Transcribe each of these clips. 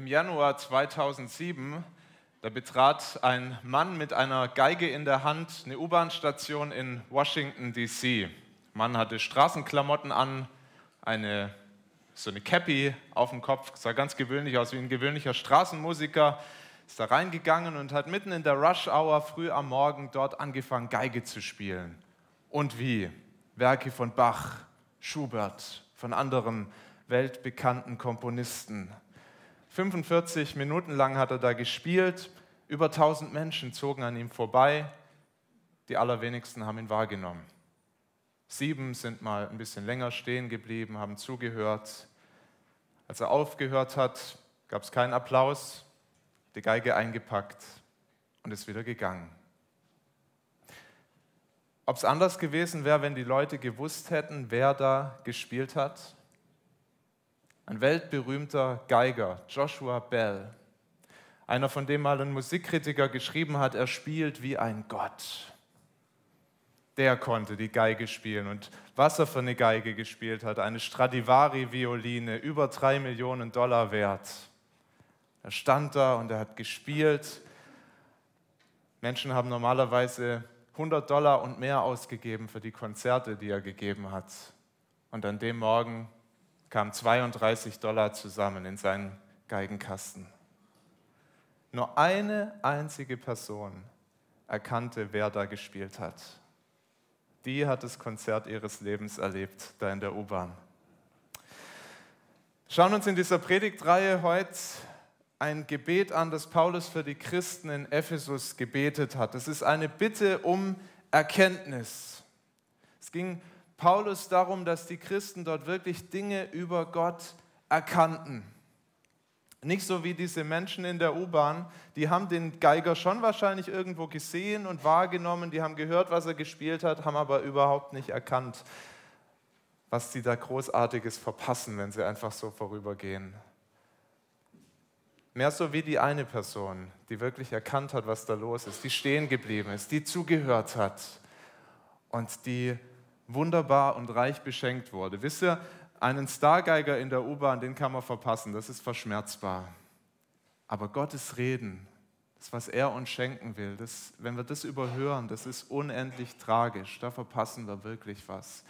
Im Januar 2007, da betrat ein Mann mit einer Geige in der Hand eine U-Bahn-Station in Washington, D.C. Mann hatte Straßenklamotten an, eine, so eine Cappy auf dem Kopf, sah ganz gewöhnlich aus wie ein gewöhnlicher Straßenmusiker, ist da reingegangen und hat mitten in der Rush-Hour früh am Morgen dort angefangen, Geige zu spielen. Und wie? Werke von Bach, Schubert, von anderen weltbekannten Komponisten. 45 Minuten lang hat er da gespielt, über 1000 Menschen zogen an ihm vorbei, die allerwenigsten haben ihn wahrgenommen. Sieben sind mal ein bisschen länger stehen geblieben, haben zugehört. Als er aufgehört hat, gab es keinen Applaus, die Geige eingepackt und ist wieder gegangen. Ob es anders gewesen wäre, wenn die Leute gewusst hätten, wer da gespielt hat? Ein weltberühmter Geiger, Joshua Bell. Einer, von dem mal ein Musikkritiker geschrieben hat, er spielt wie ein Gott. Der konnte die Geige spielen. Und was er für eine Geige gespielt hat, eine Stradivari-Violine, über drei Millionen Dollar wert. Er stand da und er hat gespielt. Menschen haben normalerweise 100 Dollar und mehr ausgegeben für die Konzerte, die er gegeben hat. Und an dem Morgen kamen 32 Dollar zusammen in seinen Geigenkasten. Nur eine einzige Person erkannte, wer da gespielt hat. Die hat das Konzert ihres Lebens erlebt, da in der U-Bahn. Schauen uns in dieser Predigtreihe heute ein Gebet an, das Paulus für die Christen in Ephesus gebetet hat. Es ist eine Bitte um Erkenntnis. Es ging Paulus darum, dass die Christen dort wirklich Dinge über Gott erkannten. Nicht so wie diese Menschen in der U-Bahn, die haben den Geiger schon wahrscheinlich irgendwo gesehen und wahrgenommen, die haben gehört, was er gespielt hat, haben aber überhaupt nicht erkannt, was sie da großartiges verpassen, wenn sie einfach so vorübergehen. Mehr so wie die eine Person, die wirklich erkannt hat, was da los ist, die stehen geblieben ist, die zugehört hat und die wunderbar und reich beschenkt wurde. Wisst ihr, einen Stargeiger in der U-Bahn, den kann man verpassen, das ist verschmerzbar. Aber Gottes Reden, das, was er uns schenken will, das, wenn wir das überhören, das ist unendlich tragisch. Da verpassen wir wirklich was.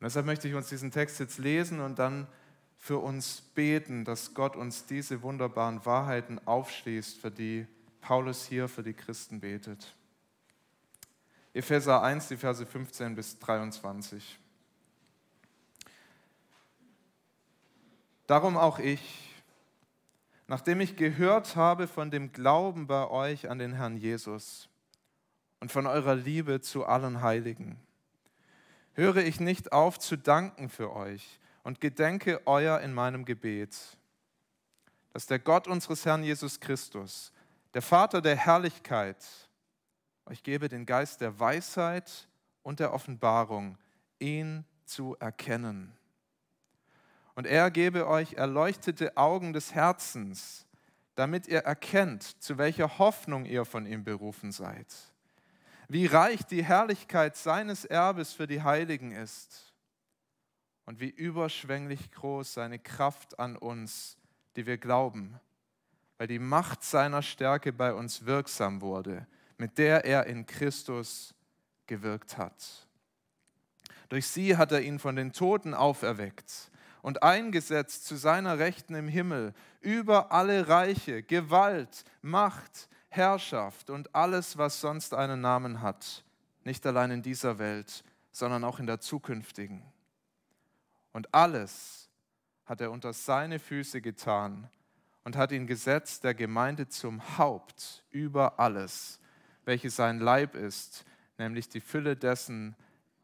Und deshalb möchte ich uns diesen Text jetzt lesen und dann für uns beten, dass Gott uns diese wunderbaren Wahrheiten aufschließt, für die Paulus hier für die Christen betet. Epheser 1, die Verse 15 bis 23. Darum auch ich, nachdem ich gehört habe von dem Glauben bei euch an den Herrn Jesus und von eurer Liebe zu allen Heiligen, höre ich nicht auf zu danken für euch und gedenke euer in meinem Gebet, dass der Gott unseres Herrn Jesus Christus, der Vater der Herrlichkeit, euch gebe den Geist der Weisheit und der Offenbarung, ihn zu erkennen. Und er gebe euch erleuchtete Augen des Herzens, damit ihr erkennt, zu welcher Hoffnung ihr von ihm berufen seid, wie reich die Herrlichkeit seines Erbes für die Heiligen ist und wie überschwänglich groß seine Kraft an uns, die wir glauben, weil die Macht seiner Stärke bei uns wirksam wurde mit der er in Christus gewirkt hat. Durch sie hat er ihn von den Toten auferweckt und eingesetzt zu seiner Rechten im Himmel über alle Reiche, Gewalt, Macht, Herrschaft und alles, was sonst einen Namen hat, nicht allein in dieser Welt, sondern auch in der zukünftigen. Und alles hat er unter seine Füße getan und hat ihn gesetzt der Gemeinde zum Haupt über alles welches sein Leib ist, nämlich die Fülle dessen,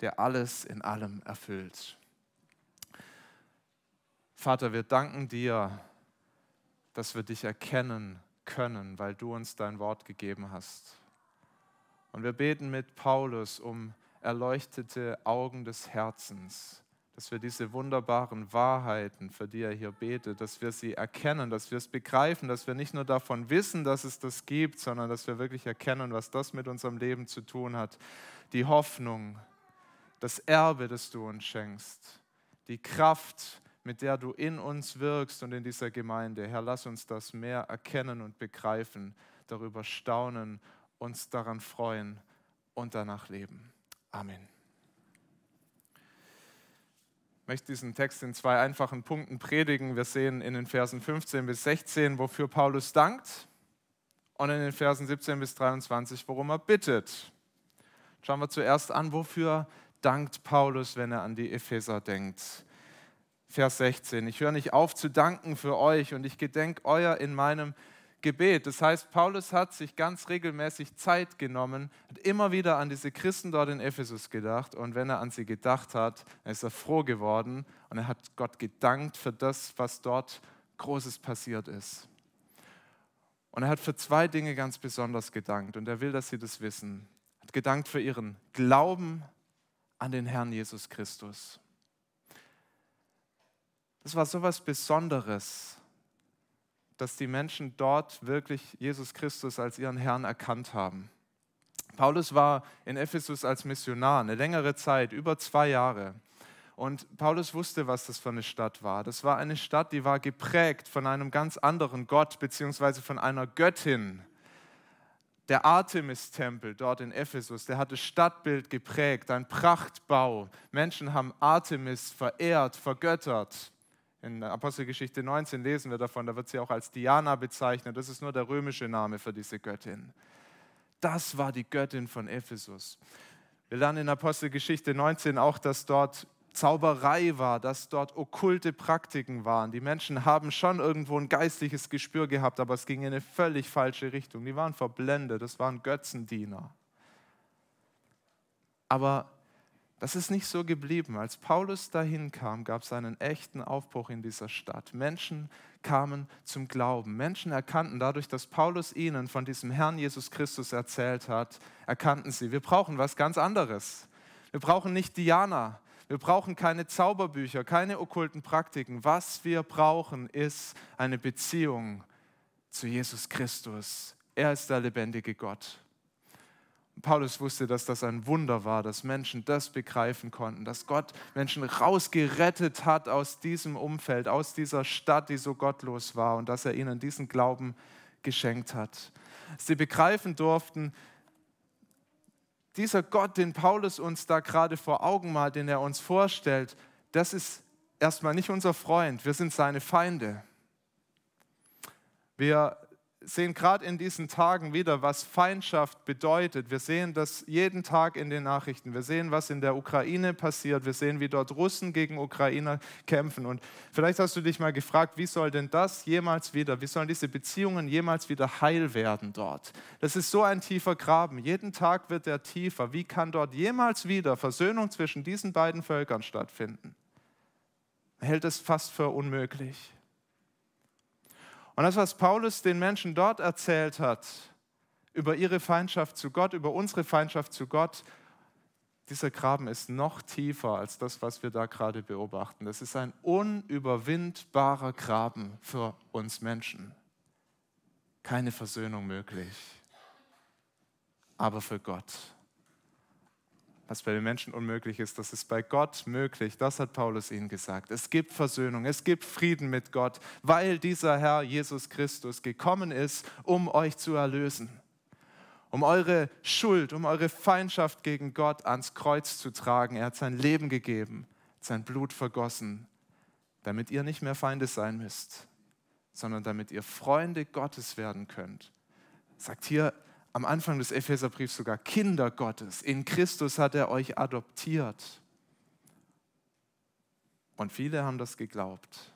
der alles in allem erfüllt. Vater, wir danken dir, dass wir dich erkennen können, weil du uns dein Wort gegeben hast. Und wir beten mit Paulus um erleuchtete Augen des Herzens, dass wir diese wunderbaren Wahrheiten, für die er hier betet, dass wir sie erkennen, dass wir es begreifen, dass wir nicht nur davon wissen, dass es das gibt, sondern dass wir wirklich erkennen, was das mit unserem Leben zu tun hat. Die Hoffnung, das Erbe, das du uns schenkst, die Kraft, mit der du in uns wirkst und in dieser Gemeinde. Herr, lass uns das mehr erkennen und begreifen, darüber staunen, uns daran freuen und danach leben. Amen. Ich möchte diesen Text in zwei einfachen Punkten predigen. Wir sehen in den Versen 15 bis 16, wofür Paulus dankt, und in den Versen 17 bis 23, worum er bittet. Schauen wir zuerst an, wofür dankt Paulus, wenn er an die Epheser denkt. Vers 16. Ich höre nicht auf zu danken für euch und ich gedenke euer in meinem Gebet. Das heißt, Paulus hat sich ganz regelmäßig Zeit genommen, hat immer wieder an diese Christen dort in Ephesus gedacht und wenn er an sie gedacht hat, ist er froh geworden und er hat Gott gedankt für das, was dort Großes passiert ist. Und er hat für zwei Dinge ganz besonders gedankt und er will, dass sie das wissen. Er hat gedankt für ihren Glauben an den Herrn Jesus Christus. Das war so etwas Besonderes, dass die Menschen dort wirklich Jesus Christus als ihren Herrn erkannt haben. Paulus war in Ephesus als Missionar eine längere Zeit, über zwei Jahre. Und Paulus wusste, was das für eine Stadt war. Das war eine Stadt, die war geprägt von einem ganz anderen Gott, beziehungsweise von einer Göttin. Der Artemis-Tempel dort in Ephesus, der hat das Stadtbild geprägt, ein Prachtbau. Menschen haben Artemis verehrt, vergöttert. In Apostelgeschichte 19 lesen wir davon, da wird sie auch als Diana bezeichnet. Das ist nur der römische Name für diese Göttin. Das war die Göttin von Ephesus. Wir lernen in Apostelgeschichte 19 auch, dass dort Zauberei war, dass dort okkulte Praktiken waren. Die Menschen haben schon irgendwo ein geistliches Gespür gehabt, aber es ging in eine völlig falsche Richtung. Die waren verblendet, das waren Götzendiener. Aber das ist nicht so geblieben. Als Paulus dahin kam, gab es einen echten Aufbruch in dieser Stadt. Menschen kamen zum Glauben. Menschen erkannten dadurch, dass Paulus ihnen von diesem Herrn Jesus Christus erzählt hat, erkannten sie, wir brauchen was ganz anderes. Wir brauchen nicht Diana. Wir brauchen keine Zauberbücher, keine okkulten Praktiken. Was wir brauchen, ist eine Beziehung zu Jesus Christus. Er ist der lebendige Gott. Paulus wusste, dass das ein Wunder war, dass Menschen das begreifen konnten, dass Gott Menschen rausgerettet hat aus diesem Umfeld, aus dieser Stadt, die so gottlos war und dass er ihnen diesen Glauben geschenkt hat. Sie begreifen durften, dieser Gott, den Paulus uns da gerade vor Augen malt, den er uns vorstellt, das ist erstmal nicht unser Freund, wir sind seine Feinde. Wir sehen gerade in diesen Tagen wieder, was Feindschaft bedeutet. Wir sehen das jeden Tag in den Nachrichten. Wir sehen, was in der Ukraine passiert. Wir sehen, wie dort Russen gegen Ukrainer kämpfen. Und vielleicht hast du dich mal gefragt, wie soll denn das jemals wieder, wie sollen diese Beziehungen jemals wieder heil werden dort? Das ist so ein tiefer Graben. Jeden Tag wird er tiefer. Wie kann dort jemals wieder Versöhnung zwischen diesen beiden Völkern stattfinden? Er hält es fast für unmöglich. Und das, was Paulus den Menschen dort erzählt hat, über ihre Feindschaft zu Gott, über unsere Feindschaft zu Gott, dieser Graben ist noch tiefer als das, was wir da gerade beobachten. Das ist ein unüberwindbarer Graben für uns Menschen. Keine Versöhnung möglich, aber für Gott was bei den Menschen unmöglich ist, das ist bei Gott möglich. Das hat Paulus ihnen gesagt. Es gibt Versöhnung, es gibt Frieden mit Gott, weil dieser Herr Jesus Christus gekommen ist, um euch zu erlösen, um eure Schuld, um eure Feindschaft gegen Gott ans Kreuz zu tragen. Er hat sein Leben gegeben, sein Blut vergossen, damit ihr nicht mehr Feinde sein müsst, sondern damit ihr Freunde Gottes werden könnt. Sagt hier am Anfang des Epheserbriefs sogar Kinder Gottes. In Christus hat er euch adoptiert. Und viele haben das geglaubt.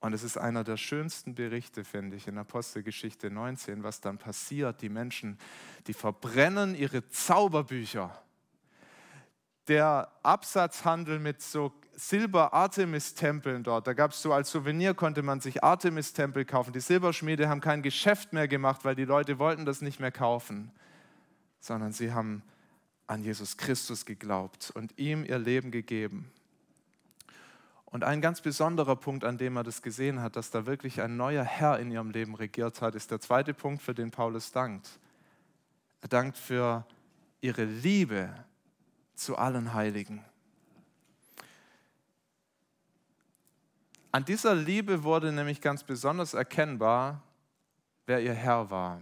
Und es ist einer der schönsten Berichte, finde ich, in Apostelgeschichte 19, was dann passiert. Die Menschen, die verbrennen ihre Zauberbücher. Der Absatzhandel mit so Silber-Artemis-Tempeln dort. Da gab es so als Souvenir, konnte man sich Artemis-Tempel kaufen. Die Silberschmiede haben kein Geschäft mehr gemacht, weil die Leute wollten das nicht mehr kaufen, sondern sie haben an Jesus Christus geglaubt und ihm ihr Leben gegeben. Und ein ganz besonderer Punkt, an dem er das gesehen hat, dass da wirklich ein neuer Herr in ihrem Leben regiert hat, ist der zweite Punkt, für den Paulus dankt. Er dankt für ihre Liebe zu allen Heiligen. An dieser Liebe wurde nämlich ganz besonders erkennbar, wer ihr Herr war.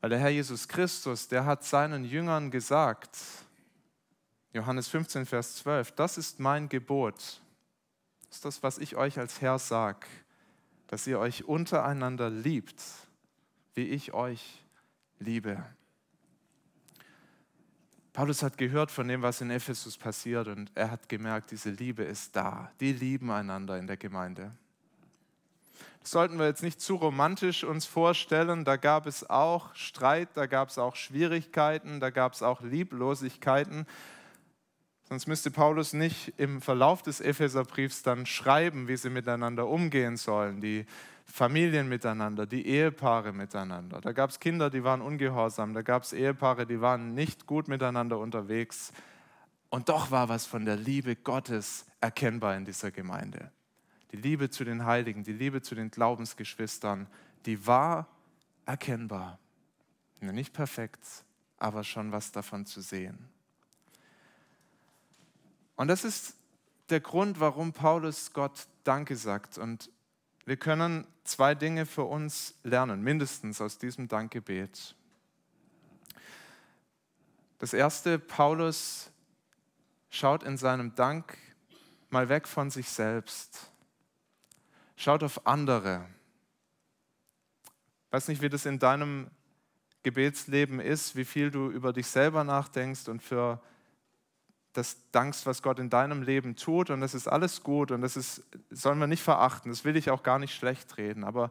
Weil der Herr Jesus Christus, der hat seinen Jüngern gesagt, Johannes 15, Vers 12, das ist mein Gebot. Das ist das, was ich euch als Herr sage, dass ihr euch untereinander liebt, wie ich euch liebe. Paulus hat gehört von dem, was in Ephesus passiert und er hat gemerkt, diese Liebe ist da. Die lieben einander in der Gemeinde sollten wir jetzt nicht zu romantisch uns vorstellen. Da gab es auch Streit, da gab es auch Schwierigkeiten, da gab es auch Lieblosigkeiten. Sonst müsste Paulus nicht im Verlauf des Epheserbriefs dann schreiben, wie sie miteinander umgehen sollen, die Familien miteinander, die Ehepaare miteinander. Da gab es Kinder, die waren ungehorsam, da gab es Ehepaare, die waren nicht gut miteinander unterwegs. Und doch war was von der Liebe Gottes erkennbar in dieser Gemeinde die Liebe zu den Heiligen, die Liebe zu den Glaubensgeschwistern, die war erkennbar. Nicht perfekt, aber schon was davon zu sehen. Und das ist der Grund, warum Paulus Gott Danke sagt. Und wir können zwei Dinge für uns lernen, mindestens aus diesem Dankgebet. Das erste, Paulus schaut in seinem Dank mal weg von sich selbst Schaut auf andere. Ich weiß nicht, wie das in deinem Gebetsleben ist, wie viel du über dich selber nachdenkst und für das dankst, was Gott in deinem Leben tut. Und das ist alles gut und das ist, sollen wir nicht verachten. Das will ich auch gar nicht schlecht reden. Aber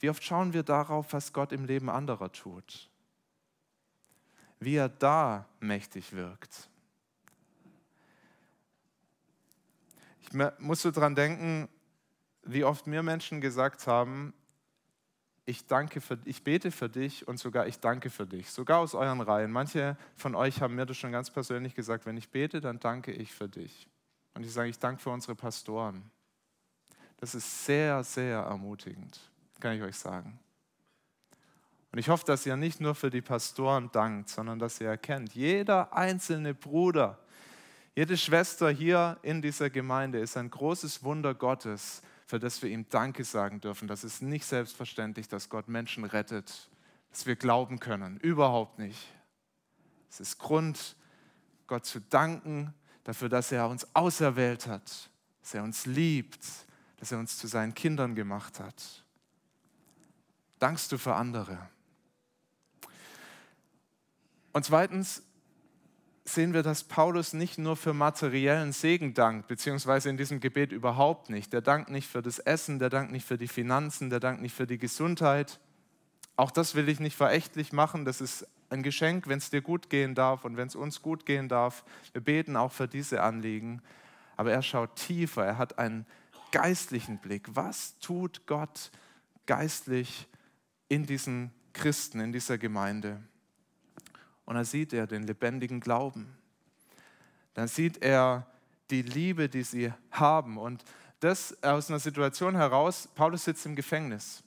wie oft schauen wir darauf, was Gott im Leben anderer tut? Wie er da mächtig wirkt. Ich muss so dran denken, wie oft mir Menschen gesagt haben, ich, danke für, ich bete für dich und sogar ich danke für dich, sogar aus euren Reihen. Manche von euch haben mir das schon ganz persönlich gesagt, wenn ich bete, dann danke ich für dich. Und ich sage, ich danke für unsere Pastoren. Das ist sehr, sehr ermutigend, kann ich euch sagen. Und ich hoffe, dass ihr nicht nur für die Pastoren dankt, sondern dass ihr erkennt, jeder einzelne Bruder, jede Schwester hier in dieser Gemeinde ist ein großes Wunder Gottes, für das wir ihm Danke sagen dürfen. Das ist nicht selbstverständlich, dass Gott Menschen rettet, dass wir glauben können. Überhaupt nicht. Es ist Grund, Gott zu danken dafür, dass er uns auserwählt hat, dass er uns liebt, dass er uns zu seinen Kindern gemacht hat. Dankst du für andere? Und zweitens, sehen wir, dass Paulus nicht nur für materiellen Segen dankt, beziehungsweise in diesem Gebet überhaupt nicht. Der dankt nicht für das Essen, der dankt nicht für die Finanzen, der dankt nicht für die Gesundheit. Auch das will ich nicht verächtlich machen. Das ist ein Geschenk, wenn es dir gut gehen darf und wenn es uns gut gehen darf. Wir beten auch für diese Anliegen. Aber er schaut tiefer, er hat einen geistlichen Blick. Was tut Gott geistlich in diesen Christen, in dieser Gemeinde? Und dann sieht er den lebendigen Glauben. Dann sieht er die Liebe, die sie haben. Und das aus einer Situation heraus, Paulus sitzt im Gefängnis.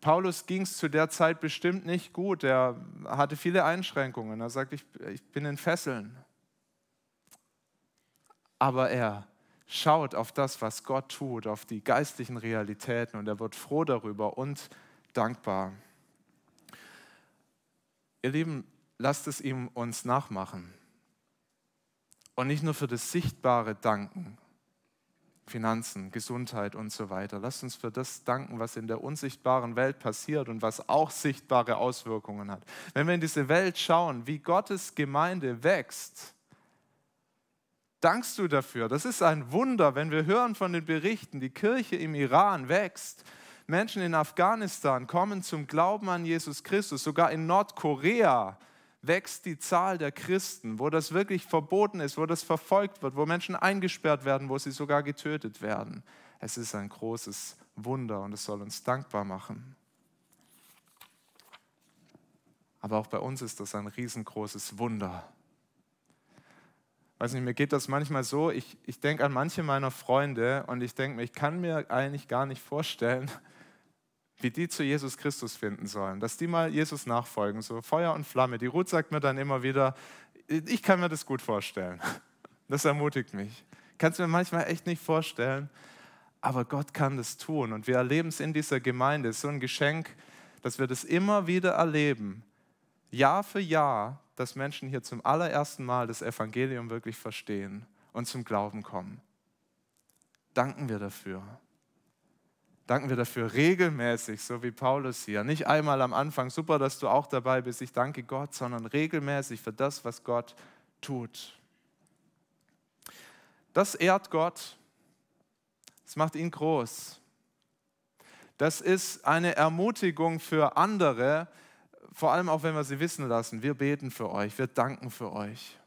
Paulus ging es zu der Zeit bestimmt nicht gut. Er hatte viele Einschränkungen. Er sagt, ich, ich bin in Fesseln. Aber er schaut auf das, was Gott tut, auf die geistlichen Realitäten und er wird froh darüber und dankbar. Ihr Lieben, lasst es ihm uns nachmachen. Und nicht nur für das Sichtbare danken, Finanzen, Gesundheit und so weiter. Lasst uns für das danken, was in der unsichtbaren Welt passiert und was auch sichtbare Auswirkungen hat. Wenn wir in diese Welt schauen, wie Gottes Gemeinde wächst, dankst du dafür. Das ist ein Wunder, wenn wir hören von den Berichten, die Kirche im Iran wächst. Menschen in Afghanistan kommen zum Glauben an Jesus Christus, sogar in Nordkorea wächst die Zahl der Christen, wo das wirklich verboten ist, wo das verfolgt wird, wo Menschen eingesperrt werden, wo sie sogar getötet werden. Es ist ein großes Wunder und es soll uns dankbar machen. Aber auch bei uns ist das ein riesengroßes Wunder. Weiß nicht, mir geht das manchmal so, ich, ich denke an manche meiner Freunde und ich denke mir, ich kann mir eigentlich gar nicht vorstellen, wie die zu Jesus Christus finden sollen, dass die mal Jesus nachfolgen, so Feuer und Flamme. Die Ruth sagt mir dann immer wieder, ich kann mir das gut vorstellen. Das ermutigt mich. kann es mir manchmal echt nicht vorstellen, aber Gott kann das tun. Und wir erleben es in dieser Gemeinde. Es ist so ein Geschenk, dass wir das immer wieder erleben, Jahr für Jahr, dass Menschen hier zum allerersten Mal das Evangelium wirklich verstehen und zum Glauben kommen. Danken wir dafür. Danken wir dafür regelmäßig, so wie Paulus hier. Nicht einmal am Anfang, super, dass du auch dabei bist, ich danke Gott, sondern regelmäßig für das, was Gott tut. Das ehrt Gott. Das macht ihn groß. Das ist eine Ermutigung für andere, vor allem auch wenn wir sie wissen lassen. Wir beten für euch, wir danken für euch.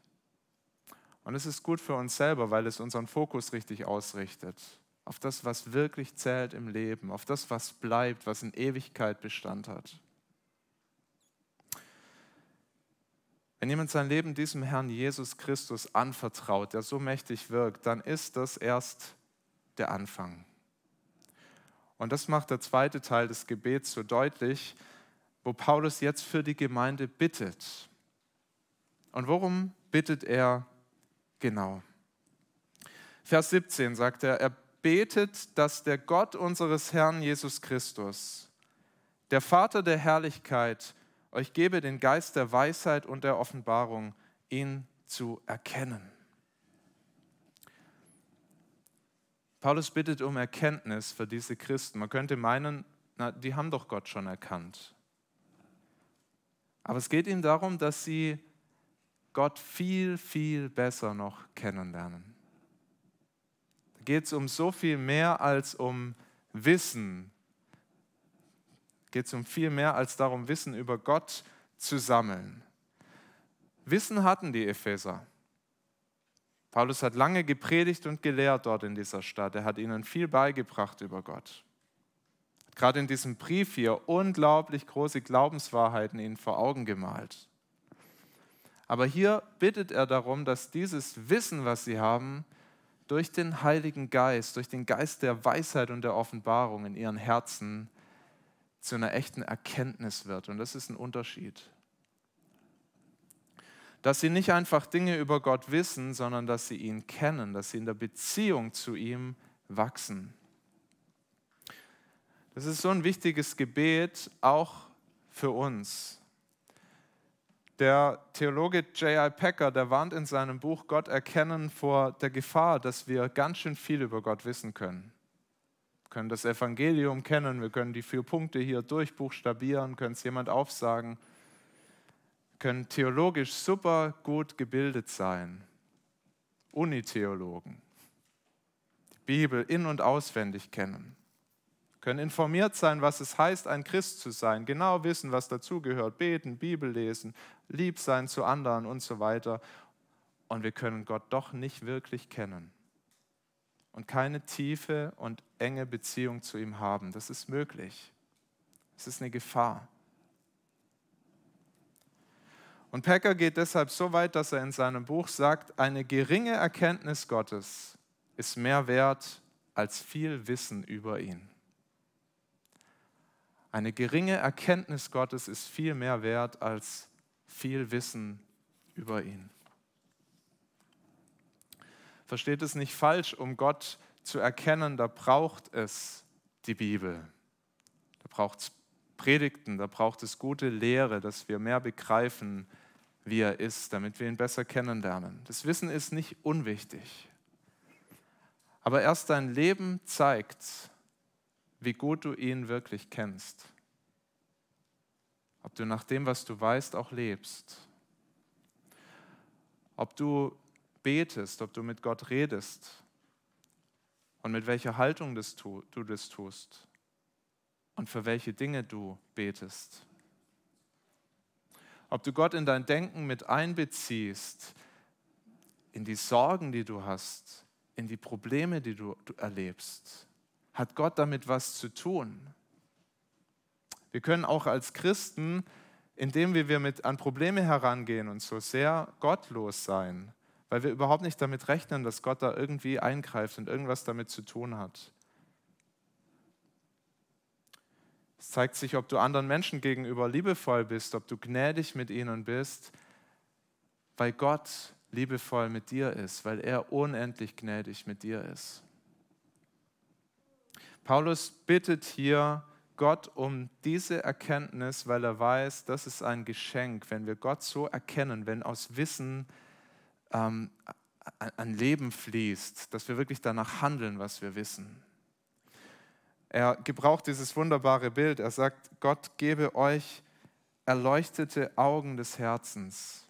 Und es ist gut für uns selber, weil es unseren Fokus richtig ausrichtet. Auf das, was wirklich zählt im Leben, auf das, was bleibt, was in Ewigkeit Bestand hat. Wenn jemand sein Leben diesem Herrn Jesus Christus anvertraut, der so mächtig wirkt, dann ist das erst der Anfang. Und das macht der zweite Teil des Gebets so deutlich, wo Paulus jetzt für die Gemeinde bittet. Und worum bittet er genau? Vers 17 sagt er, er betet, dass der Gott unseres Herrn Jesus Christus, der Vater der Herrlichkeit, euch gebe den Geist der Weisheit und der Offenbarung, ihn zu erkennen. Paulus bittet um Erkenntnis für diese Christen. Man könnte meinen, na, die haben doch Gott schon erkannt. Aber es geht ihm darum, dass sie Gott viel, viel besser noch kennenlernen. Geht es um so viel mehr als um Wissen, geht es um viel mehr als darum, Wissen über Gott zu sammeln. Wissen hatten die Epheser. Paulus hat lange gepredigt und gelehrt dort in dieser Stadt. Er hat ihnen viel beigebracht über Gott. Gerade in diesem Brief hier unglaublich große Glaubenswahrheiten ihnen vor Augen gemalt. Aber hier bittet er darum, dass dieses Wissen, was sie haben, durch den Heiligen Geist, durch den Geist der Weisheit und der Offenbarung in ihren Herzen zu einer echten Erkenntnis wird. Und das ist ein Unterschied. Dass sie nicht einfach Dinge über Gott wissen, sondern dass sie ihn kennen, dass sie in der Beziehung zu ihm wachsen. Das ist so ein wichtiges Gebet auch für uns. Der Theologe J.I. Packer, der warnt in seinem Buch Gott erkennen vor der Gefahr, dass wir ganz schön viel über Gott wissen können können das Evangelium kennen, wir können die vier Punkte hier durchbuchstabieren, können es jemand aufsagen, können theologisch super gut gebildet sein. Unitheologen. Die Bibel in- und auswendig kennen. Können informiert sein, was es heißt, ein Christ zu sein. Genau wissen, was dazugehört. Beten, Bibel lesen, lieb sein zu anderen und so weiter. Und wir können Gott doch nicht wirklich kennen und keine tiefe und enge Beziehung zu ihm haben. Das ist möglich. Es ist eine Gefahr. Und Packer geht deshalb so weit, dass er in seinem Buch sagt, eine geringe Erkenntnis Gottes ist mehr wert als viel Wissen über ihn. Eine geringe Erkenntnis Gottes ist viel mehr wert als viel Wissen über ihn. Versteht es nicht falsch, um Gott zu erkennen, da braucht es die Bibel. Da braucht es Predigten, da braucht es gute Lehre, dass wir mehr begreifen, wie er ist, damit wir ihn besser kennenlernen. Das Wissen ist nicht unwichtig. Aber erst dein Leben zeigt, wie gut du ihn wirklich kennst. Ob du nach dem, was du weißt, auch lebst. Ob du betest, ob du mit Gott redest und mit welcher Haltung das tu, du das tust und für welche Dinge du betest. Ob du Gott in dein Denken mit einbeziehst, in die Sorgen, die du hast, in die Probleme, die du, du erlebst. Hat Gott damit was zu tun? Wir können auch als Christen, indem wir mit an Probleme herangehen und so sehr gottlos sein, weil wir überhaupt nicht damit rechnen, dass Gott da irgendwie eingreift und irgendwas damit zu tun hat. Es zeigt sich, ob du anderen Menschen gegenüber liebevoll bist, ob du gnädig mit ihnen bist, weil Gott liebevoll mit dir ist, weil er unendlich gnädig mit dir ist. Paulus bittet hier Gott um diese Erkenntnis, weil er weiß, das ist ein Geschenk, wenn wir Gott so erkennen, wenn aus Wissen ähm, ein Leben fließt, dass wir wirklich danach handeln, was wir wissen. Er gebraucht dieses wunderbare Bild. Er sagt, Gott gebe euch erleuchtete Augen des Herzens.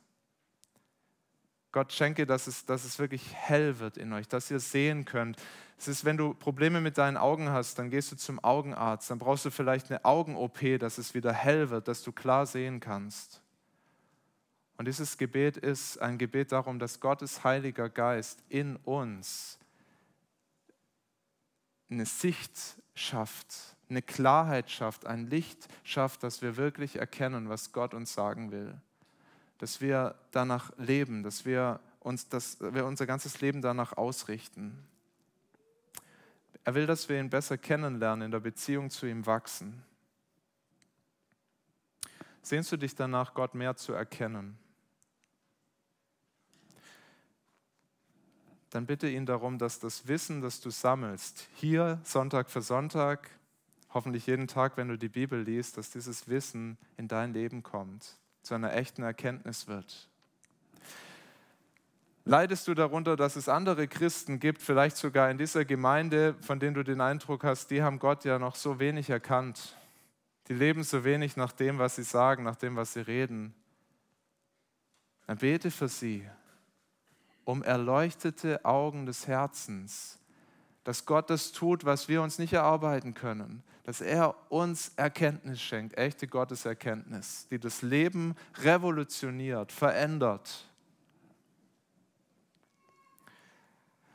Gott schenke, dass es, dass es wirklich hell wird in euch, dass ihr sehen könnt. Es ist, wenn du Probleme mit deinen Augen hast, dann gehst du zum Augenarzt, dann brauchst du vielleicht eine Augen-OP, dass es wieder hell wird, dass du klar sehen kannst. Und dieses Gebet ist ein Gebet darum, dass Gottes Heiliger Geist in uns eine Sicht schafft, eine Klarheit schafft, ein Licht schafft, dass wir wirklich erkennen, was Gott uns sagen will. Dass wir danach leben, dass wir, uns, dass wir unser ganzes Leben danach ausrichten. Er will, dass wir ihn besser kennenlernen, in der Beziehung zu ihm wachsen. Sehnst du dich danach, Gott mehr zu erkennen? Dann bitte ihn darum, dass das Wissen, das du sammelst, hier Sonntag für Sonntag, hoffentlich jeden Tag, wenn du die Bibel liest, dass dieses Wissen in dein Leben kommt, zu einer echten Erkenntnis wird. Leidest du darunter, dass es andere Christen gibt, vielleicht sogar in dieser Gemeinde, von denen du den Eindruck hast, die haben Gott ja noch so wenig erkannt. Die leben so wenig nach dem, was sie sagen, nach dem, was sie reden. Dann bete für sie um erleuchtete Augen des Herzens, dass Gott das tut, was wir uns nicht erarbeiten können, dass er uns Erkenntnis schenkt, echte Gotteserkenntnis, die das Leben revolutioniert, verändert.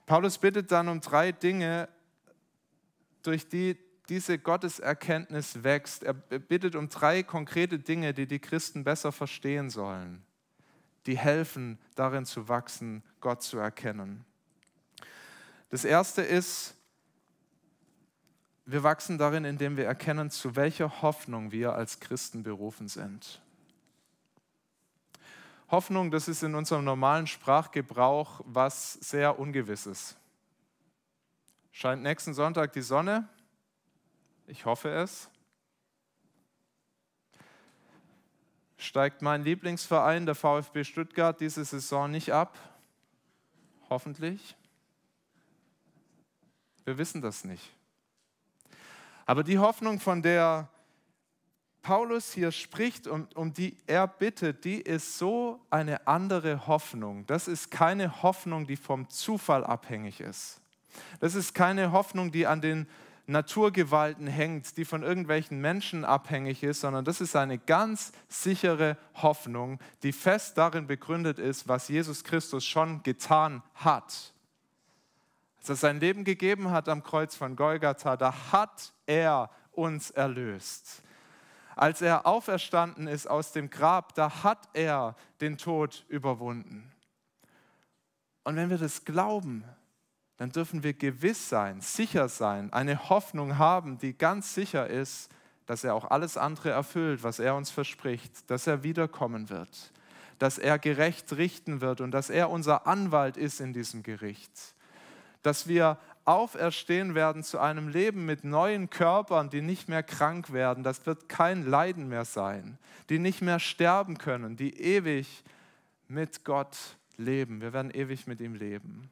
Paulus bittet dann um drei Dinge, durch die diese Gotteserkenntnis wächst. Er bittet um drei konkrete Dinge, die die Christen besser verstehen sollen, die helfen, darin zu wachsen, Gott zu erkennen. Das erste ist, wir wachsen darin, indem wir erkennen, zu welcher Hoffnung wir als Christen berufen sind. Hoffnung, das ist in unserem normalen Sprachgebrauch was sehr Ungewisses. Scheint nächsten Sonntag die Sonne? Ich hoffe es. Steigt mein Lieblingsverein, der VfB Stuttgart, diese Saison nicht ab? Hoffentlich. Wir wissen das nicht. Aber die Hoffnung, von der Paulus hier spricht und um die er bittet, die ist so eine andere Hoffnung. Das ist keine Hoffnung, die vom Zufall abhängig ist. Das ist keine Hoffnung, die an den Naturgewalten hängt, die von irgendwelchen Menschen abhängig ist, sondern das ist eine ganz sichere Hoffnung, die fest darin begründet ist, was Jesus Christus schon getan hat. Als er sein Leben gegeben hat am Kreuz von Golgatha, da hat er uns erlöst. Als er auferstanden ist aus dem Grab, da hat er den Tod überwunden. Und wenn wir das glauben, dann dürfen wir gewiss sein, sicher sein, eine Hoffnung haben, die ganz sicher ist, dass er auch alles andere erfüllt, was er uns verspricht, dass er wiederkommen wird, dass er gerecht richten wird und dass er unser Anwalt ist in diesem Gericht, dass wir auferstehen werden zu einem Leben mit neuen Körpern, die nicht mehr krank werden, das wird kein Leiden mehr sein, die nicht mehr sterben können, die ewig mit Gott leben. Wir werden ewig mit ihm leben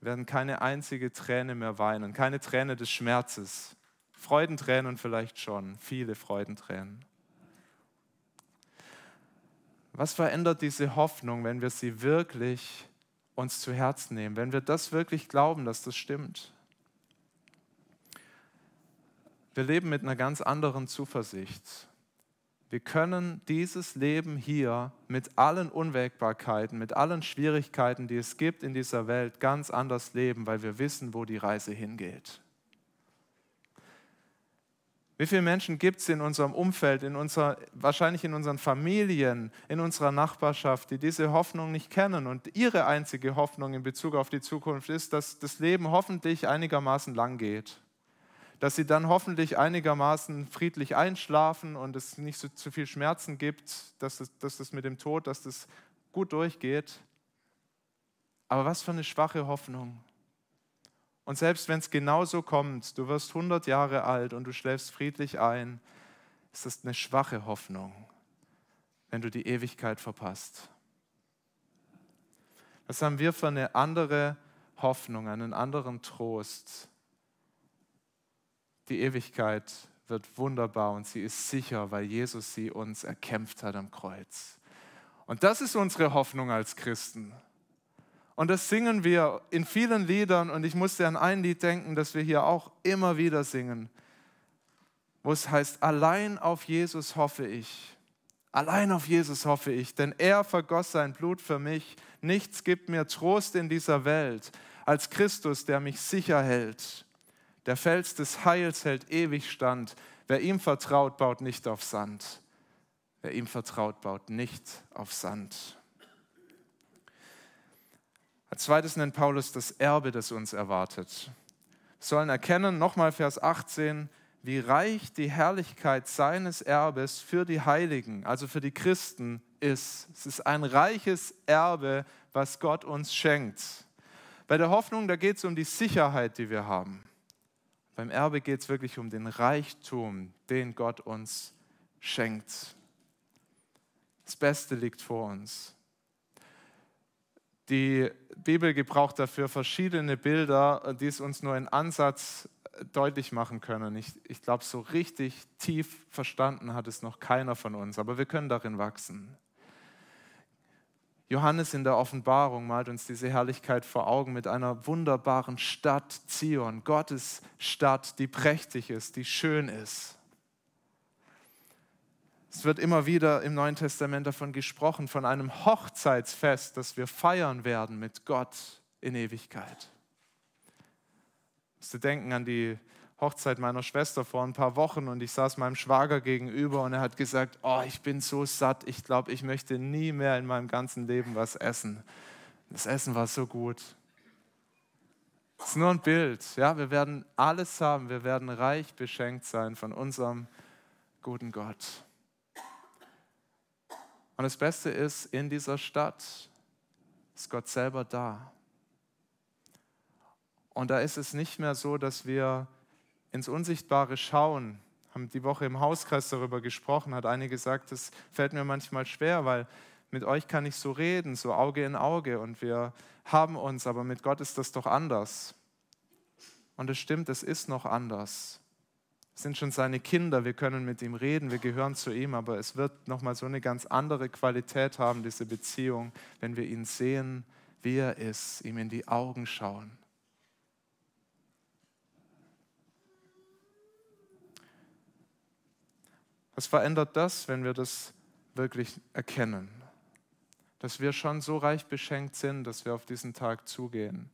werden keine einzige Träne mehr weinen, keine Träne des Schmerzes. Freudentränen vielleicht schon, viele Freudentränen. Was verändert diese Hoffnung, wenn wir sie wirklich uns zu Herzen nehmen, wenn wir das wirklich glauben, dass das stimmt? Wir leben mit einer ganz anderen Zuversicht. Wir können dieses Leben hier mit allen Unwägbarkeiten, mit allen Schwierigkeiten, die es gibt in dieser Welt, ganz anders leben, weil wir wissen, wo die Reise hingeht. Wie viele Menschen gibt es in unserem Umfeld, in unserer, wahrscheinlich in unseren Familien, in unserer Nachbarschaft, die diese Hoffnung nicht kennen und ihre einzige Hoffnung in Bezug auf die Zukunft ist, dass das Leben hoffentlich einigermaßen lang geht dass sie dann hoffentlich einigermaßen friedlich einschlafen und es nicht so zu viel Schmerzen gibt, dass es, dass es mit dem Tod, dass das gut durchgeht. Aber was für eine schwache Hoffnung. Und selbst wenn es genauso kommt, du wirst 100 Jahre alt und du schläfst friedlich ein, ist das eine schwache Hoffnung, wenn du die Ewigkeit verpasst. Was haben wir für eine andere Hoffnung, einen anderen Trost? Die Ewigkeit wird wunderbar und sie ist sicher, weil Jesus sie uns erkämpft hat am Kreuz. Und das ist unsere Hoffnung als Christen. Und das singen wir in vielen Liedern und ich musste an ein Lied denken, das wir hier auch immer wieder singen, wo es heißt, allein auf Jesus hoffe ich. Allein auf Jesus hoffe ich, denn er vergoss sein Blut für mich. Nichts gibt mir Trost in dieser Welt als Christus, der mich sicher hält. Der Fels des Heils hält ewig stand. Wer ihm vertraut, baut nicht auf Sand. Wer ihm vertraut, baut nicht auf Sand. Als zweites nennt Paulus das Erbe, das uns erwartet. Wir sollen erkennen, nochmal Vers 18, wie reich die Herrlichkeit seines Erbes für die Heiligen, also für die Christen ist. Es ist ein reiches Erbe, was Gott uns schenkt. Bei der Hoffnung, da geht es um die Sicherheit, die wir haben. Beim Erbe geht es wirklich um den Reichtum, den Gott uns schenkt. Das Beste liegt vor uns. Die Bibel gebraucht dafür verschiedene Bilder, die es uns nur in Ansatz deutlich machen können. Ich, ich glaube, so richtig tief verstanden hat es noch keiner von uns, aber wir können darin wachsen. Johannes in der Offenbarung malt uns diese Herrlichkeit vor Augen mit einer wunderbaren Stadt Zion, Gottes Stadt, die prächtig ist, die schön ist. Es wird immer wieder im Neuen Testament davon gesprochen, von einem Hochzeitsfest, das wir feiern werden mit Gott in Ewigkeit. Ich musste denken an die Hochzeit meiner Schwester vor ein paar Wochen und ich saß meinem Schwager gegenüber und er hat gesagt, oh, ich bin so satt, ich glaube, ich möchte nie mehr in meinem ganzen Leben was essen. Das Essen war so gut. Es ist nur ein Bild. Ja, wir werden alles haben, wir werden reich beschenkt sein von unserem guten Gott. Und das Beste ist, in dieser Stadt ist Gott selber da. Und da ist es nicht mehr so, dass wir ins Unsichtbare schauen. Haben die Woche im Hauskreis darüber gesprochen, hat einige gesagt, das fällt mir manchmal schwer, weil mit euch kann ich so reden, so Auge in Auge und wir haben uns, aber mit Gott ist das doch anders. Und es stimmt, es ist noch anders sind schon seine Kinder, wir können mit ihm reden, wir gehören zu ihm, aber es wird nochmal so eine ganz andere Qualität haben, diese Beziehung, wenn wir ihn sehen, wie er ist, ihm in die Augen schauen. Was verändert das, wenn wir das wirklich erkennen? Dass wir schon so reich beschenkt sind, dass wir auf diesen Tag zugehen.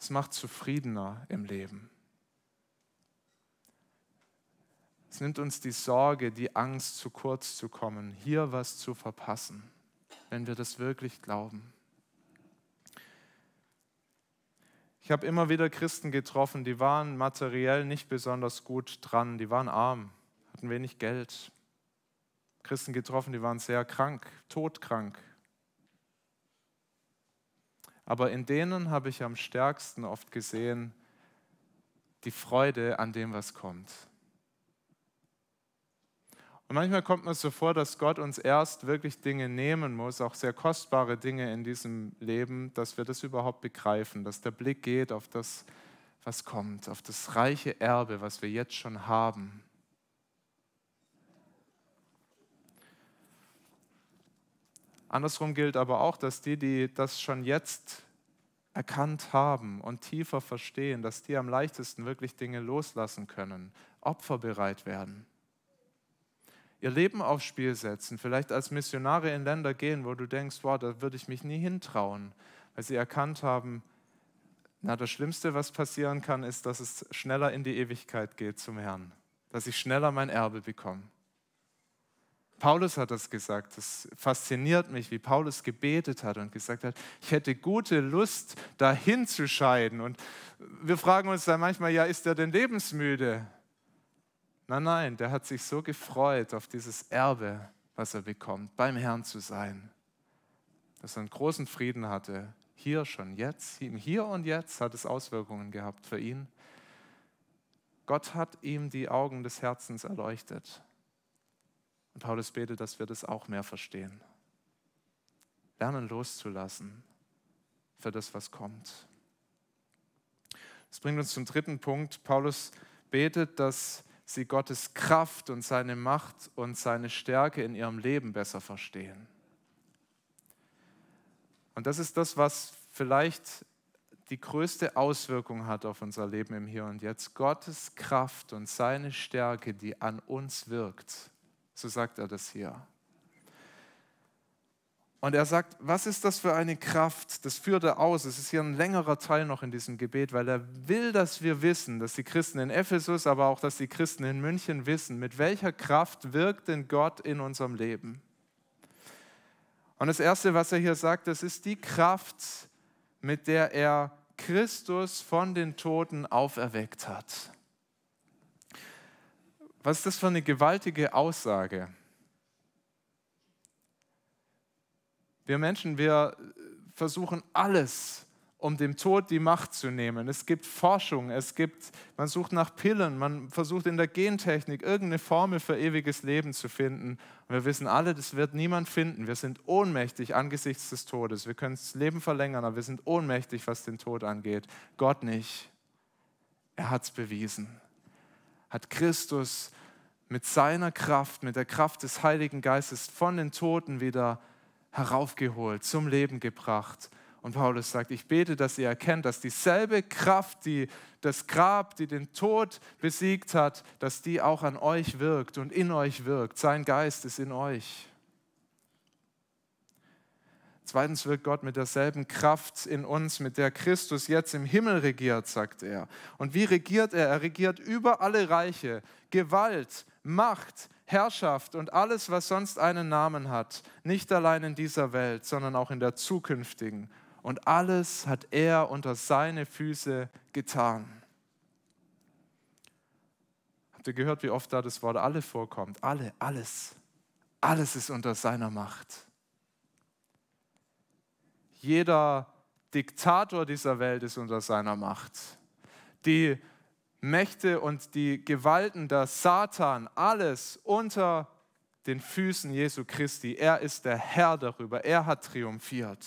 Es macht zufriedener im Leben. Es nimmt uns die Sorge, die Angst, zu kurz zu kommen, hier was zu verpassen, wenn wir das wirklich glauben. Ich habe immer wieder Christen getroffen, die waren materiell nicht besonders gut dran, die waren arm, hatten wenig Geld. Christen getroffen, die waren sehr krank, todkrank. Aber in denen habe ich am stärksten oft gesehen die Freude an dem, was kommt. Und manchmal kommt mir so vor, dass Gott uns erst wirklich Dinge nehmen muss, auch sehr kostbare Dinge in diesem Leben, dass wir das überhaupt begreifen, dass der Blick geht auf das, was kommt, auf das reiche Erbe, was wir jetzt schon haben. Andersrum gilt aber auch, dass die, die das schon jetzt erkannt haben und tiefer verstehen, dass die am leichtesten wirklich Dinge loslassen können, opferbereit werden ihr Leben aufs Spiel setzen, vielleicht als Missionare in Länder gehen, wo du denkst, wow, da würde ich mich nie hintrauen, weil sie erkannt haben, na, das Schlimmste, was passieren kann, ist, dass es schneller in die Ewigkeit geht zum Herrn, dass ich schneller mein Erbe bekomme. Paulus hat das gesagt. Das fasziniert mich, wie Paulus gebetet hat und gesagt hat, ich hätte gute Lust, dahin zu scheiden. Und wir fragen uns dann manchmal, ja, ist er denn lebensmüde? Nein, nein, der hat sich so gefreut auf dieses Erbe, was er bekommt, beim Herrn zu sein, dass er einen großen Frieden hatte, hier schon jetzt, Hier und Jetzt hat es Auswirkungen gehabt für ihn. Gott hat ihm die Augen des Herzens erleuchtet. Und Paulus betet, dass wir das auch mehr verstehen. Lernen loszulassen für das, was kommt. Das bringt uns zum dritten Punkt. Paulus betet, dass sie Gottes Kraft und seine Macht und seine Stärke in ihrem Leben besser verstehen. Und das ist das, was vielleicht die größte Auswirkung hat auf unser Leben im Hier und Jetzt. Gottes Kraft und seine Stärke, die an uns wirkt. So sagt er das hier. Und er sagt, was ist das für eine Kraft? Das führt er aus. Es ist hier ein längerer Teil noch in diesem Gebet, weil er will, dass wir wissen, dass die Christen in Ephesus, aber auch, dass die Christen in München wissen, mit welcher Kraft wirkt denn Gott in unserem Leben. Und das Erste, was er hier sagt, das ist die Kraft, mit der er Christus von den Toten auferweckt hat. Was ist das für eine gewaltige Aussage? Wir Menschen, wir versuchen alles, um dem Tod die Macht zu nehmen. Es gibt Forschung, es gibt, man sucht nach Pillen, man versucht in der Gentechnik irgendeine Formel für ewiges Leben zu finden. Und wir wissen alle, das wird niemand finden. Wir sind ohnmächtig angesichts des Todes. Wir können das Leben verlängern, aber wir sind ohnmächtig, was den Tod angeht. Gott nicht. Er hat es bewiesen. Hat Christus mit seiner Kraft, mit der Kraft des Heiligen Geistes von den Toten wieder heraufgeholt, zum Leben gebracht. Und Paulus sagt, ich bete, dass ihr erkennt, dass dieselbe Kraft, die das Grab, die den Tod besiegt hat, dass die auch an euch wirkt und in euch wirkt. Sein Geist ist in euch. Zweitens wirkt Gott mit derselben Kraft in uns, mit der Christus jetzt im Himmel regiert, sagt er. Und wie regiert er? Er regiert über alle Reiche, Gewalt, Macht, Herrschaft und alles, was sonst einen Namen hat, nicht allein in dieser Welt, sondern auch in der zukünftigen. Und alles hat er unter seine Füße getan. Habt ihr gehört, wie oft da das Wort alle vorkommt? Alle, alles. Alles ist unter seiner Macht. Jeder Diktator dieser Welt ist unter seiner Macht. Die Mächte und die Gewalten, der Satan, alles unter den Füßen Jesu Christi. Er ist der Herr darüber. Er hat triumphiert.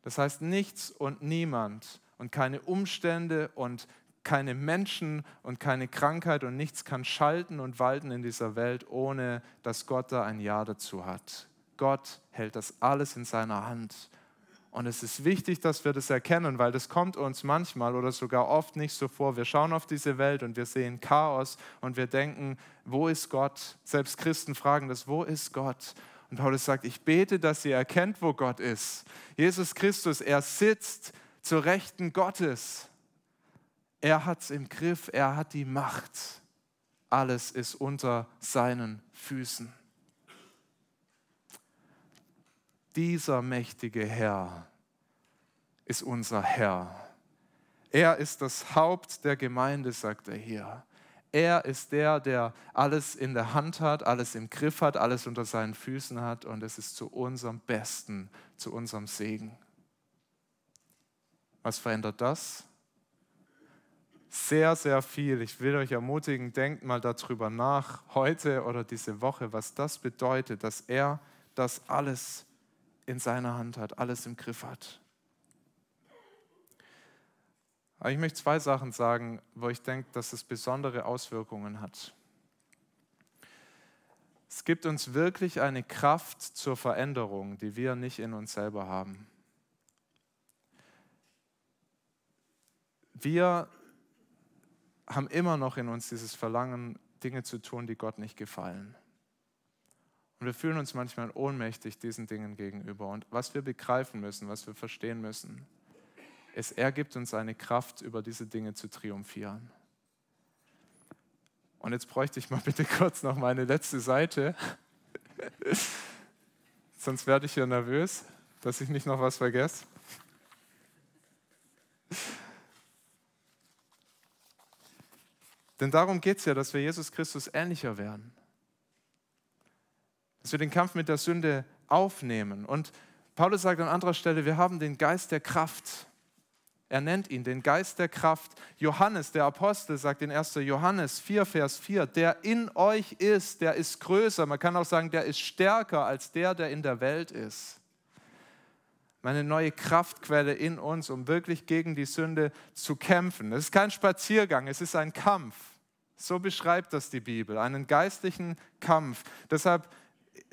Das heißt, nichts und niemand und keine Umstände und keine Menschen und keine Krankheit und nichts kann schalten und walten in dieser Welt, ohne dass Gott da ein Ja dazu hat. Gott hält das alles in seiner Hand. Und es ist wichtig, dass wir das erkennen, weil das kommt uns manchmal oder sogar oft nicht so vor. Wir schauen auf diese Welt und wir sehen Chaos und wir denken, wo ist Gott? Selbst Christen fragen das, wo ist Gott? Und Paulus sagt, ich bete, dass ihr erkennt, wo Gott ist. Jesus Christus, er sitzt zur Rechten Gottes. Er hat es im Griff, er hat die Macht. Alles ist unter seinen Füßen. Dieser mächtige Herr ist unser Herr. Er ist das Haupt der Gemeinde, sagt er hier. Er ist der, der alles in der Hand hat, alles im Griff hat, alles unter seinen Füßen hat und es ist zu unserem Besten, zu unserem Segen. Was verändert das? Sehr, sehr viel. Ich will euch ermutigen, denkt mal darüber nach, heute oder diese Woche, was das bedeutet, dass er das alles in seiner Hand hat, alles im Griff hat. Aber ich möchte zwei Sachen sagen, wo ich denke, dass es besondere Auswirkungen hat. Es gibt uns wirklich eine Kraft zur Veränderung, die wir nicht in uns selber haben. Wir haben immer noch in uns dieses Verlangen, Dinge zu tun, die Gott nicht gefallen. Und wir fühlen uns manchmal ohnmächtig diesen Dingen gegenüber. Und was wir begreifen müssen, was wir verstehen müssen, ist, er gibt uns eine Kraft, über diese Dinge zu triumphieren. Und jetzt bräuchte ich mal bitte kurz noch meine letzte Seite. Sonst werde ich hier nervös, dass ich nicht noch was vergesse. Denn darum geht es ja, dass wir Jesus Christus ähnlicher werden dass wir den Kampf mit der Sünde aufnehmen. Und Paulus sagt an anderer Stelle, wir haben den Geist der Kraft. Er nennt ihn den Geist der Kraft. Johannes, der Apostel, sagt in 1. Johannes 4, Vers 4, der in euch ist, der ist größer. Man kann auch sagen, der ist stärker als der, der in der Welt ist. Meine neue Kraftquelle in uns, um wirklich gegen die Sünde zu kämpfen. Es ist kein Spaziergang, es ist ein Kampf. So beschreibt das die Bibel, einen geistlichen Kampf. Deshalb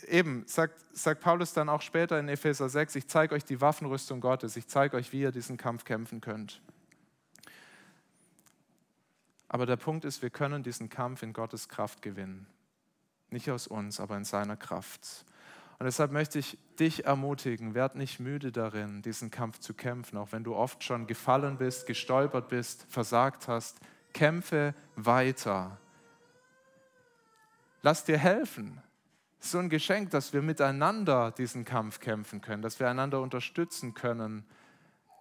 eben sagt, sagt Paulus dann auch später in Epheser 6, ich zeige euch die Waffenrüstung Gottes, ich zeige euch, wie ihr diesen Kampf kämpfen könnt. Aber der Punkt ist, wir können diesen Kampf in Gottes Kraft gewinnen. Nicht aus uns, aber in seiner Kraft. Und deshalb möchte ich dich ermutigen, werd nicht müde darin, diesen Kampf zu kämpfen, auch wenn du oft schon gefallen bist, gestolpert bist, versagt hast. Kämpfe weiter. Lass dir helfen so ein Geschenk, dass wir miteinander diesen Kampf kämpfen können, dass wir einander unterstützen können,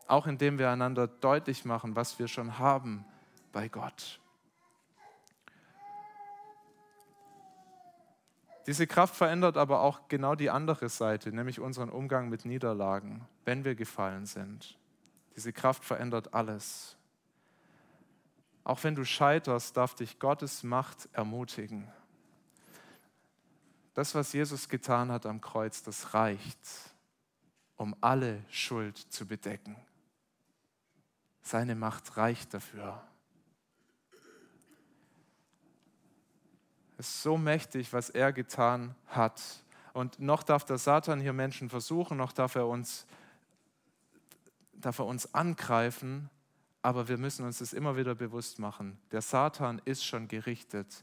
auch indem wir einander deutlich machen, was wir schon haben bei Gott. Diese Kraft verändert aber auch genau die andere Seite, nämlich unseren Umgang mit Niederlagen, wenn wir gefallen sind. Diese Kraft verändert alles. Auch wenn du scheiterst, darf dich Gottes Macht ermutigen. Das, was Jesus getan hat am Kreuz, das reicht, um alle Schuld zu bedecken. Seine Macht reicht dafür. Es ist so mächtig, was er getan hat. Und noch darf der Satan hier Menschen versuchen, noch darf er uns, darf er uns angreifen, aber wir müssen uns das immer wieder bewusst machen. Der Satan ist schon gerichtet.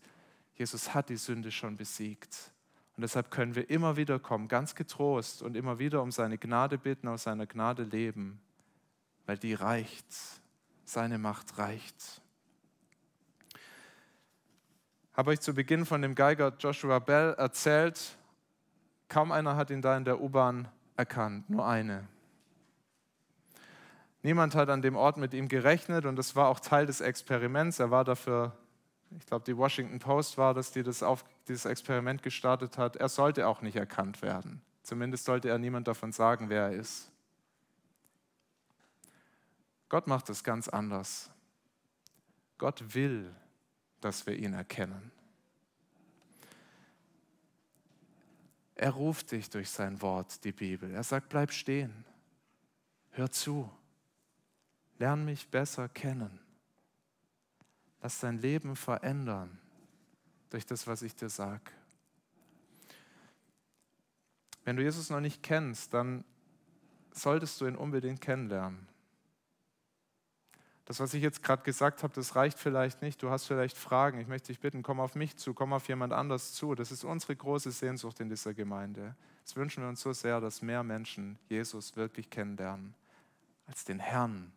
Jesus hat die Sünde schon besiegt. Und deshalb können wir immer wieder kommen, ganz getrost und immer wieder um seine Gnade bitten, aus seiner Gnade leben, weil die reicht. Seine Macht reicht. Ich habe euch zu Beginn von dem Geiger Joshua Bell erzählt, kaum einer hat ihn da in der U-Bahn erkannt, nur eine. Niemand hat an dem Ort mit ihm gerechnet und das war auch Teil des Experiments. Er war dafür ich glaube, die Washington Post war das, die das auf, dieses Experiment gestartet hat. Er sollte auch nicht erkannt werden. Zumindest sollte er niemand davon sagen, wer er ist. Gott macht es ganz anders. Gott will, dass wir ihn erkennen. Er ruft dich durch sein Wort, die Bibel. Er sagt, bleib stehen, hör zu, lern mich besser kennen. Lass dein Leben verändern durch das, was ich dir sage. Wenn du Jesus noch nicht kennst, dann solltest du ihn unbedingt kennenlernen. Das, was ich jetzt gerade gesagt habe, das reicht vielleicht nicht. Du hast vielleicht Fragen. Ich möchte dich bitten, komm auf mich zu, komm auf jemand anders zu. Das ist unsere große Sehnsucht in dieser Gemeinde. Jetzt wünschen wir uns so sehr, dass mehr Menschen Jesus wirklich kennenlernen als den Herrn,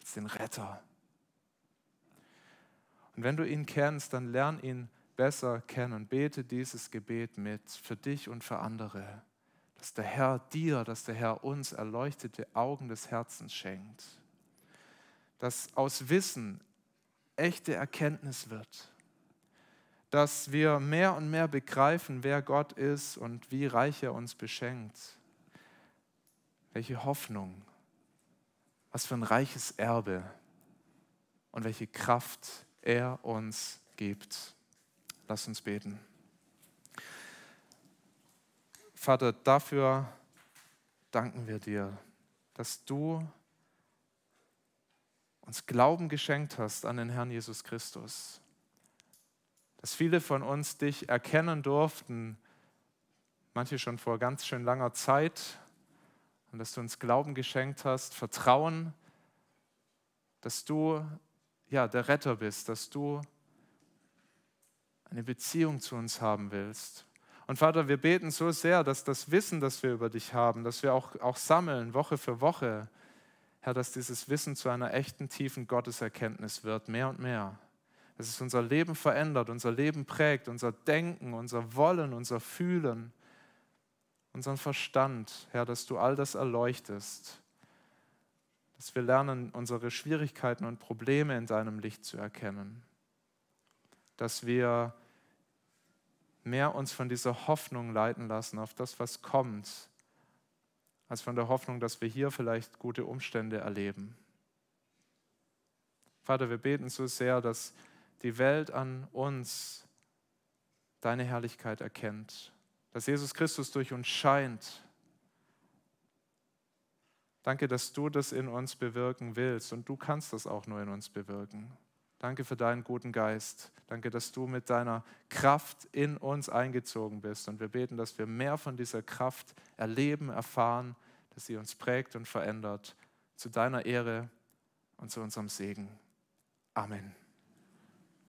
als den Retter. Und wenn du ihn kennst, dann lern ihn besser kennen. Bete dieses Gebet mit für dich und für andere, dass der Herr dir, dass der Herr uns erleuchtete Augen des Herzens schenkt. Dass aus Wissen echte Erkenntnis wird. Dass wir mehr und mehr begreifen, wer Gott ist und wie reich er uns beschenkt. Welche Hoffnung, was für ein reiches Erbe und welche Kraft er uns gibt. Lass uns beten. Vater, dafür danken wir dir, dass du uns Glauben geschenkt hast an den Herrn Jesus Christus. Dass viele von uns dich erkennen durften, manche schon vor ganz schön langer Zeit, und dass du uns Glauben geschenkt hast, Vertrauen, dass du ja, der Retter bist, dass du eine Beziehung zu uns haben willst. Und Vater, wir beten so sehr, dass das Wissen, das wir über dich haben, dass wir auch, auch sammeln, Woche für Woche, Herr, dass dieses Wissen zu einer echten, tiefen Gotteserkenntnis wird, mehr und mehr. Dass es unser Leben verändert, unser Leben prägt, unser Denken, unser Wollen, unser Fühlen, unseren Verstand, Herr, dass du all das erleuchtest dass wir lernen, unsere Schwierigkeiten und Probleme in deinem Licht zu erkennen, dass wir mehr uns von dieser Hoffnung leiten lassen auf das, was kommt als von der Hoffnung, dass wir hier vielleicht gute Umstände erleben. Vater, wir beten so sehr, dass die Welt an uns deine Herrlichkeit erkennt, dass Jesus Christus durch uns scheint. Danke, dass du das in uns bewirken willst und du kannst das auch nur in uns bewirken. Danke für deinen guten Geist. Danke, dass du mit deiner Kraft in uns eingezogen bist. Und wir beten, dass wir mehr von dieser Kraft erleben, erfahren, dass sie uns prägt und verändert. Zu deiner Ehre und zu unserem Segen. Amen.